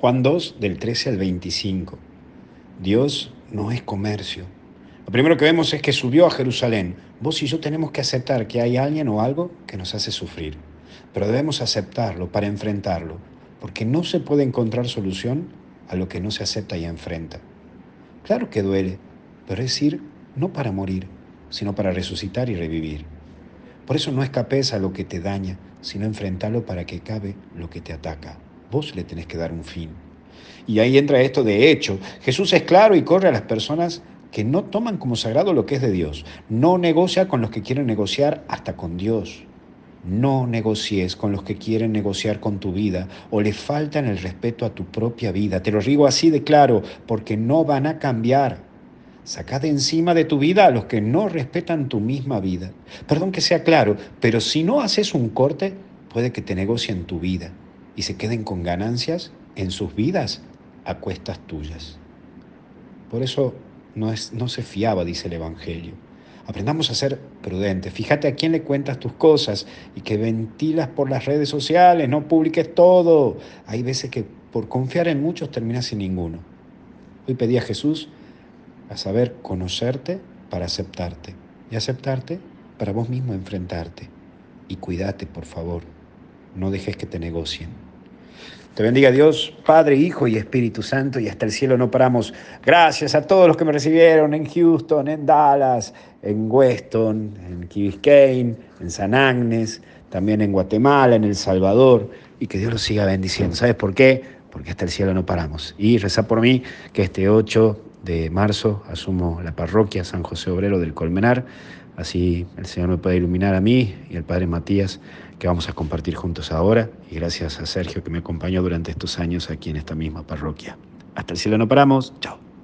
Juan 2, del 13 al 25. Dios no es comercio. Lo primero que vemos es que subió a Jerusalén. Vos y yo tenemos que aceptar que hay alguien o algo que nos hace sufrir. Pero debemos aceptarlo para enfrentarlo, porque no se puede encontrar solución a lo que no se acepta y enfrenta. Claro que duele, pero es ir no para morir, sino para resucitar y revivir. Por eso no escapes a lo que te daña, sino enfrentarlo para que cabe lo que te ataca. Vos le tenés que dar un fin. Y ahí entra esto de hecho. Jesús es claro y corre a las personas que no toman como sagrado lo que es de Dios. No negocia con los que quieren negociar hasta con Dios. No negocies con los que quieren negociar con tu vida o le faltan el respeto a tu propia vida. Te lo digo así de claro, porque no van a cambiar. Saca de encima de tu vida a los que no respetan tu misma vida. Perdón que sea claro, pero si no haces un corte, puede que te negocien tu vida y se queden con ganancias en sus vidas a cuestas tuyas. Por eso no, es, no se fiaba, dice el Evangelio. Aprendamos a ser prudentes. Fíjate a quién le cuentas tus cosas y que ventilas por las redes sociales, no publiques todo. Hay veces que por confiar en muchos terminas sin ninguno. Hoy pedí a Jesús a saber conocerte para aceptarte y aceptarte para vos mismo enfrentarte. Y cuídate, por favor. No dejes que te negocien. Te bendiga Dios, Padre, Hijo y Espíritu Santo, y hasta el cielo no paramos. Gracias a todos los que me recibieron en Houston, en Dallas, en Weston, en Key Biscayne, en San Agnes, también en Guatemala, en El Salvador, y que Dios los siga bendiciendo. ¿Sabes por qué? Porque hasta el cielo no paramos. Y reza por mí que este 8 de marzo asumo la parroquia San José Obrero del Colmenar. Así el Señor me puede iluminar a mí y al Padre Matías que vamos a compartir juntos ahora y gracias a Sergio que me acompañó durante estos años aquí en esta misma parroquia. Hasta el cielo no paramos. Chao.